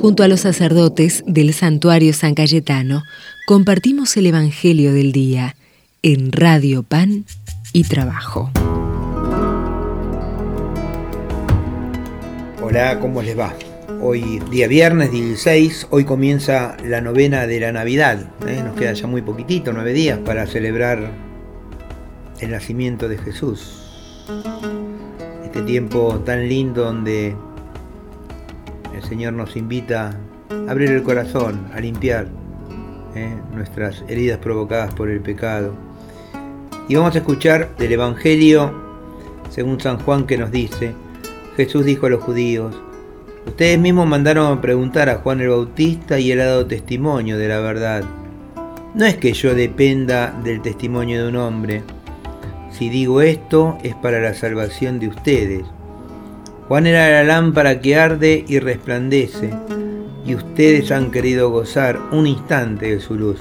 Junto a los sacerdotes del santuario San Cayetano, compartimos el Evangelio del Día en Radio Pan y Trabajo. Hola, ¿cómo les va? Hoy, día viernes 16, hoy comienza la novena de la Navidad. ¿eh? Nos queda ya muy poquitito, nueve días, para celebrar el nacimiento de Jesús. Este tiempo tan lindo donde el Señor nos invita a abrir el corazón, a limpiar ¿eh? nuestras heridas provocadas por el pecado. Y vamos a escuchar del Evangelio según San Juan que nos dice, Jesús dijo a los judíos, Ustedes mismos mandaron a preguntar a Juan el Bautista y él ha dado testimonio de la verdad. No es que yo dependa del testimonio de un hombre. Si digo esto es para la salvación de ustedes. Juan era la lámpara que arde y resplandece, y ustedes han querido gozar un instante de su luz.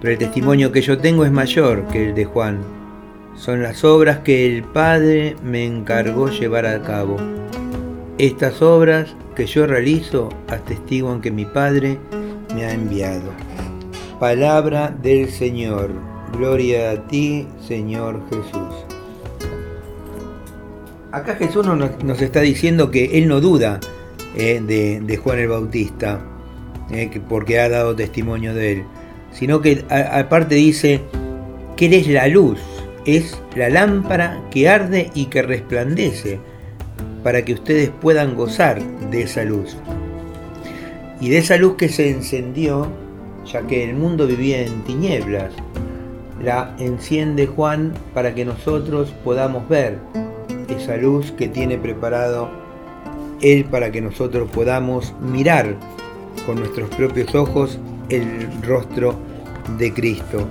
Pero el testimonio que yo tengo es mayor que el de Juan. Son las obras que el Padre me encargó llevar a cabo. Estas obras que yo realizo atestiguan que mi Padre me ha enviado. Palabra del Señor. Gloria a ti, Señor Jesús. Acá Jesús nos, está diciendo que Él no duda eh, de, Juan el Bautista, eh, porque ha dado testimonio de Él, sino que aparte dice que Él es la luz, es la lámpara que arde y que resplandece para que ustedes puedan gozar de esa luz. Y de esa luz que se encendió, ya que el mundo vivía en tinieblas, la enciende Juan para que nosotros podamos ver esa luz que tiene preparado Él para que nosotros podamos mirar con nuestros propios ojos el rostro de Cristo.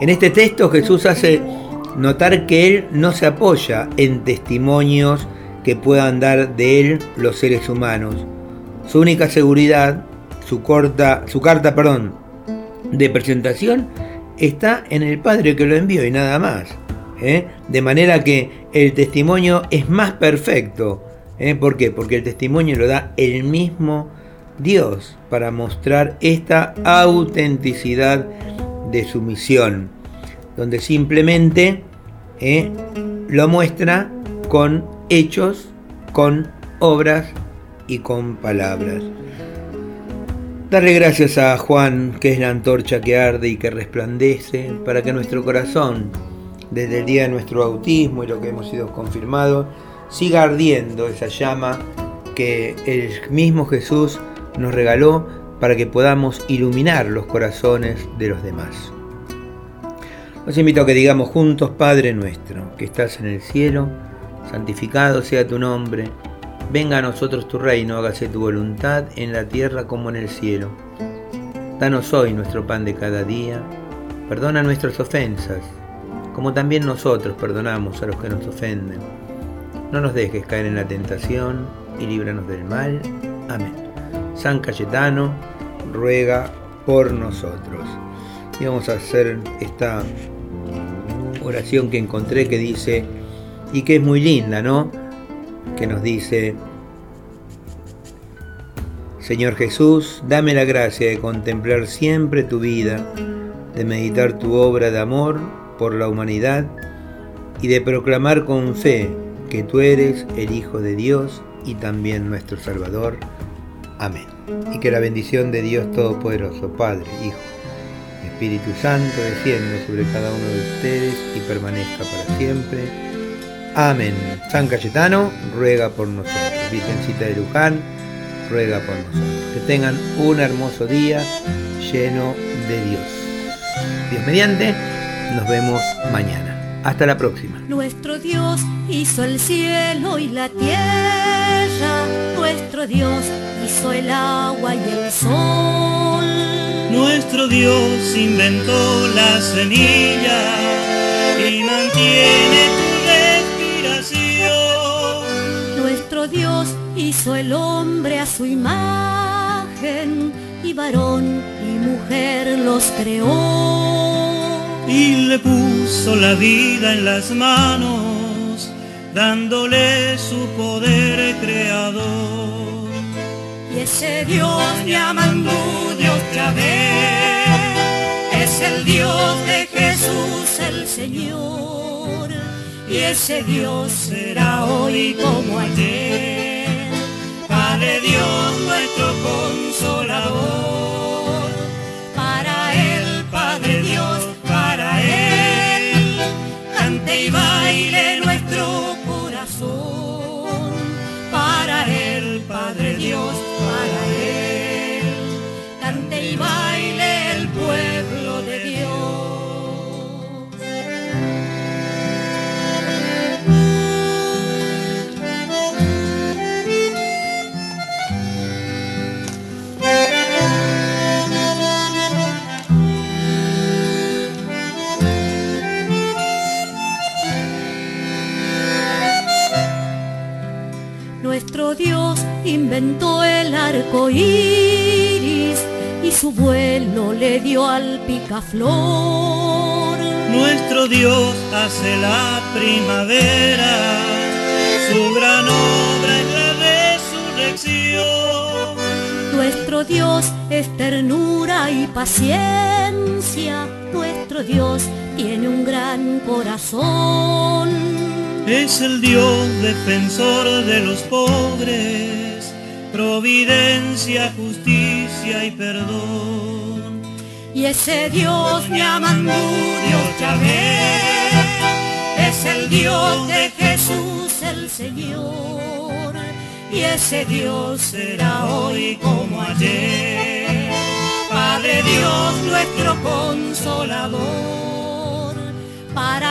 En este texto Jesús hace notar que Él no se apoya en testimonios que puedan dar de él los seres humanos. Su única seguridad, su, corta, su carta perdón, de presentación, está en el Padre que lo envió y nada más. ¿eh? De manera que el testimonio es más perfecto. ¿eh? ¿Por qué? Porque el testimonio lo da el mismo Dios para mostrar esta autenticidad de su misión, donde simplemente ¿eh? lo muestra con hechos con obras y con palabras. Darle gracias a Juan, que es la antorcha que arde y que resplandece, para que nuestro corazón, desde el día de nuestro bautismo y lo que hemos sido confirmados, siga ardiendo esa llama que el mismo Jesús nos regaló para que podamos iluminar los corazones de los demás. Los invito a que digamos juntos, Padre nuestro, que estás en el cielo, santificado sea tu nombre, venga a nosotros tu reino, hágase tu voluntad en la tierra como en el cielo. Danos hoy nuestro pan de cada día, perdona nuestras ofensas, como también nosotros perdonamos a los que nos ofenden. No nos dejes caer en la tentación y líbranos del mal. Amén. San Cayetano, ruega por nosotros. Y vamos a hacer esta oración que encontré que dice, y que es muy linda, ¿no? Que nos dice, Señor Jesús, dame la gracia de contemplar siempre tu vida, de meditar tu obra de amor por la humanidad y de proclamar con fe que tú eres el Hijo de Dios y también nuestro Salvador. Amén. Y que la bendición de Dios Todopoderoso, Padre, Hijo, Espíritu Santo, descienda sobre cada uno de ustedes y permanezca para siempre. Amén. San Cayetano ruega por nosotros. Virgencita de Luján ruega por nosotros. Que tengan un hermoso día lleno de Dios. Dios mediante, nos vemos mañana. Hasta la próxima. Nuestro Dios hizo el cielo y la tierra. Nuestro Dios hizo el agua y el sol. Nuestro Dios inventó la semilla y mantiene Dios hizo el hombre a su imagen y varón y mujer los creó. Y le puso la vida en las manos, dándole su poder creador. ese Dios llamando Dios Yahvé es el Dios de Jesús el Señor y ese Dios será hoy como ayer Padre Dios nuestro Nuestro Dios inventó el arco iris y su vuelo le dio al picaflor. Nuestro Dios hace la primavera, su gran obra es la resurrección. Nuestro Dios es ternura y paciencia. Nuestro Dios tiene un gran corazón. Es el Dios defensor de los pobres, providencia, justicia y perdón. Y ese Dios llamando Dios Yahvé es el Dios de Jesús el Señor. Y ese Dios será hoy como ayer. Padre Dios nuestro consolador. Para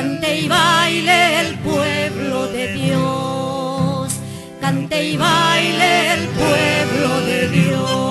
Cante y baile el pueblo de Dios. Cante y baile el pueblo de Dios.